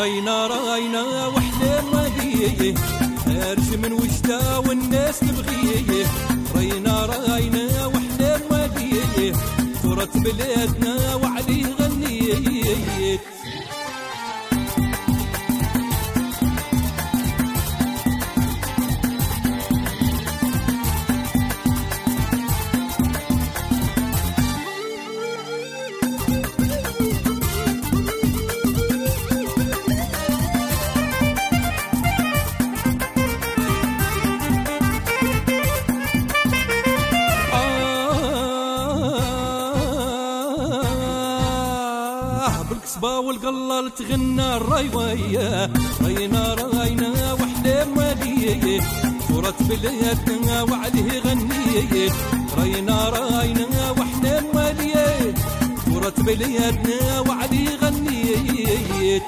غينا رأينا وحدة ماليه خارج من وجدة والناس تبغيه. رينا رأينا وحدة ماليه ترى بلادنا وعليه بالكسبة والقلال تغنى الرايوية رينا راينا وحدة مالية صورة بلادنا وعليه غنية. رينا راينا وحدة مالية صورة بلادنا وعليه غنية.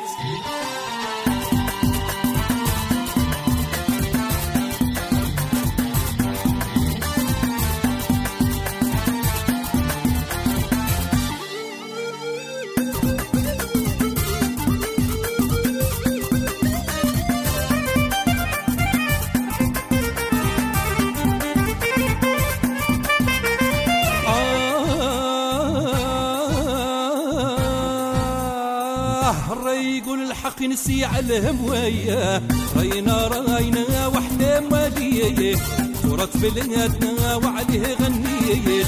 يقول الحق نسي على الهموية رينا رأينا وحنا مالية صورة بلادنا وعليه غنية.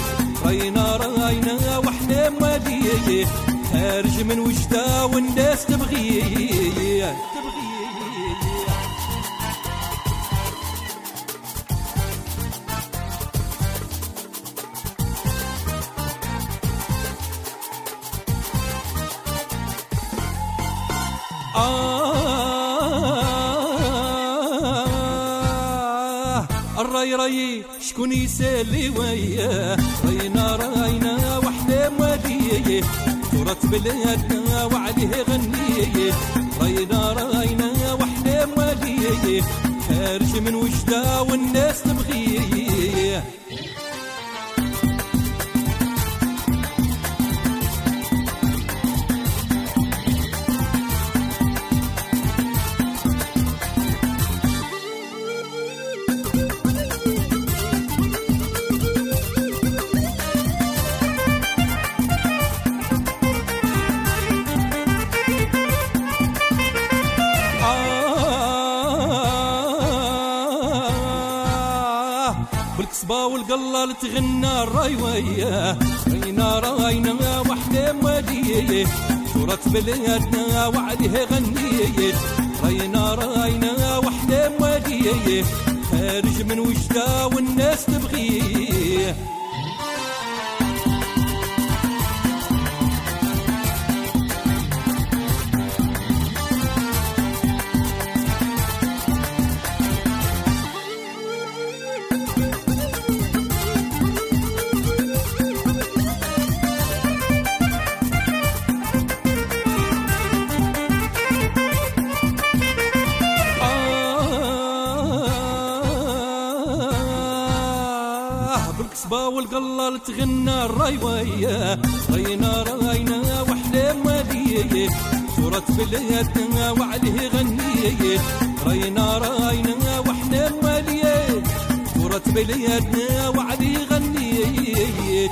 رينا رأينا وحنا مالية خارج من وجدة والناس تبغية. تبغية. آه الرأي رأي شكون يسالي وياه؟ رينا رأينا وحده مالية ترى بلادنا وعليه غنية. رينا رأينا وحده مالية خارج من وجده والناس تبغيه بالكسبة والقلال تغنى الرايوية رينا راينا وحدة مالية صورة بلادنا وعليه غنية. رينا راينا وحدة مالية خارج من وجدة والناس تبغيه. بالكسبة والقلال تغنى الرايوية رينا رأينا وحدة مالية صورة بلادنا وعليه غنية. رينا رأينا وحدة مالية صورة بلادنا وعليه غنية.